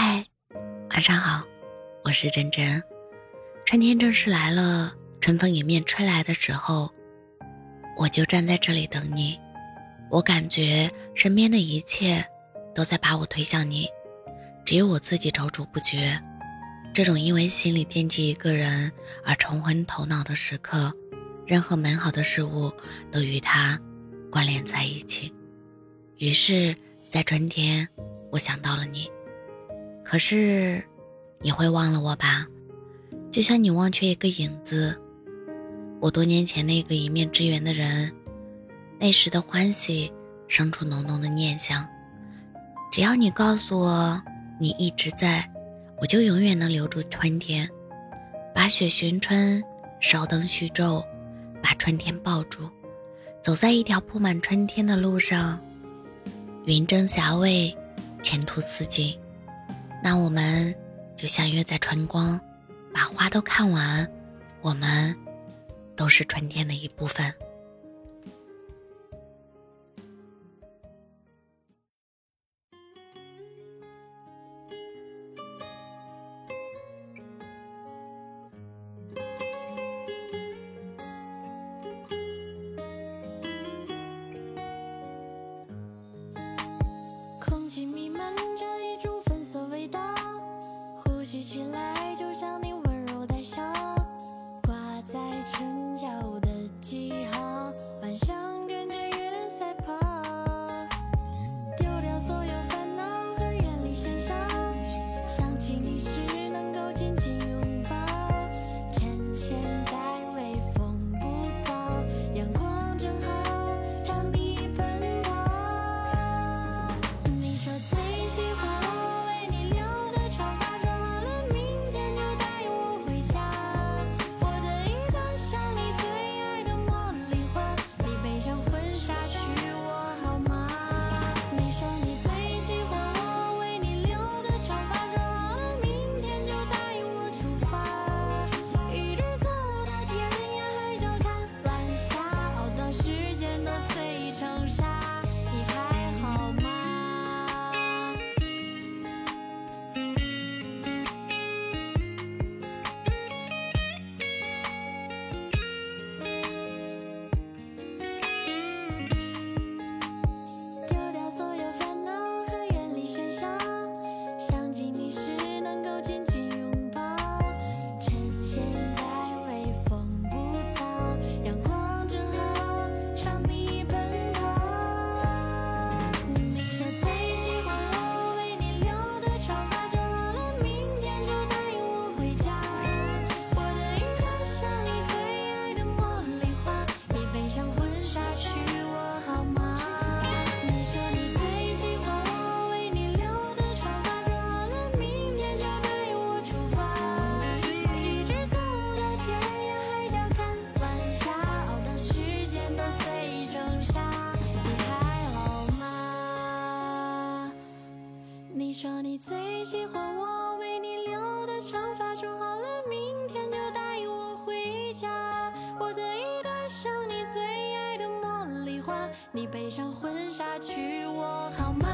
嗨，晚上好，我是真真。春天正式来了，春风迎面吹来的时候，我就站在这里等你。我感觉身边的一切都在把我推向你，只有我自己踌躇不决。这种因为心里惦记一个人而冲昏头脑的时刻，任何美好的事物都与他关联在一起。于是，在春天，我想到了你。可是，你会忘了我吧？就像你忘却一个影子。我多年前那个一面之缘的人，那时的欢喜生出浓浓的念想。只要你告诉我你一直在，我就永远能留住春天。把雪寻春，烧灯续昼，把春天抱住，走在一条铺满春天的路上，云蒸霞蔚，前途似锦。那我们就相约在春光，把花都看完。我们都是春天的一部分。你背上婚纱娶我好吗？